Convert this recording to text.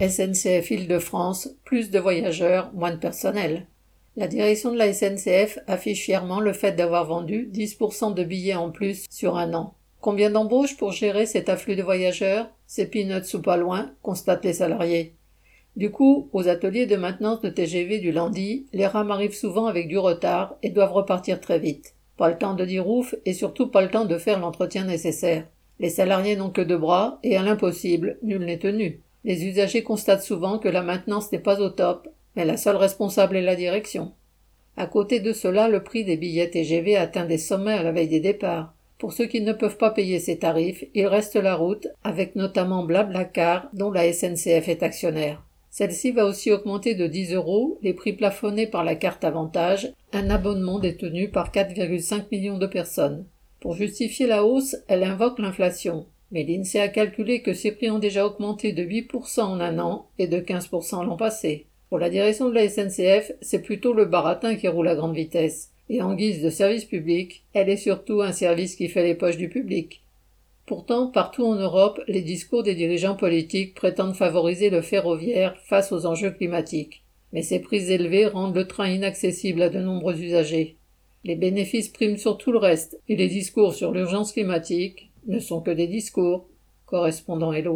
SNCF Île-de-France, plus de voyageurs, moins de personnel. La direction de la SNCF affiche fièrement le fait d'avoir vendu 10% de billets en plus sur un an. Combien d'embauches pour gérer cet afflux de voyageurs? C'est peanuts ou pas loin, constatent les salariés. Du coup, aux ateliers de maintenance de TGV du lundi, les rames arrivent souvent avec du retard et doivent repartir très vite. Pas le temps de dire ouf et surtout pas le temps de faire l'entretien nécessaire. Les salariés n'ont que deux bras et à l'impossible, nul n'est tenu. Les usagers constatent souvent que la maintenance n'est pas au top, mais la seule responsable est la direction. À côté de cela, le prix des billets TGV atteint des sommets à la veille des départs. Pour ceux qui ne peuvent pas payer ces tarifs, il reste la route, avec notamment Blablacar, dont la SNCF est actionnaire. Celle-ci va aussi augmenter de 10 euros les prix plafonnés par la carte avantage, un abonnement détenu par 4,5 millions de personnes. Pour justifier la hausse, elle invoque l'inflation. Mais l'INSEE a calculé que ces prix ont déjà augmenté de 8% en un an et de 15% l'an passé. Pour la direction de la SNCF, c'est plutôt le baratin qui roule à grande vitesse. Et en guise de service public, elle est surtout un service qui fait les poches du public. Pourtant, partout en Europe, les discours des dirigeants politiques prétendent favoriser le ferroviaire face aux enjeux climatiques. Mais ces prix élevés rendent le train inaccessible à de nombreux usagers. Les bénéfices priment sur tout le reste, et les discours sur l'urgence climatique ne sont que des discours. Correspondant Hello.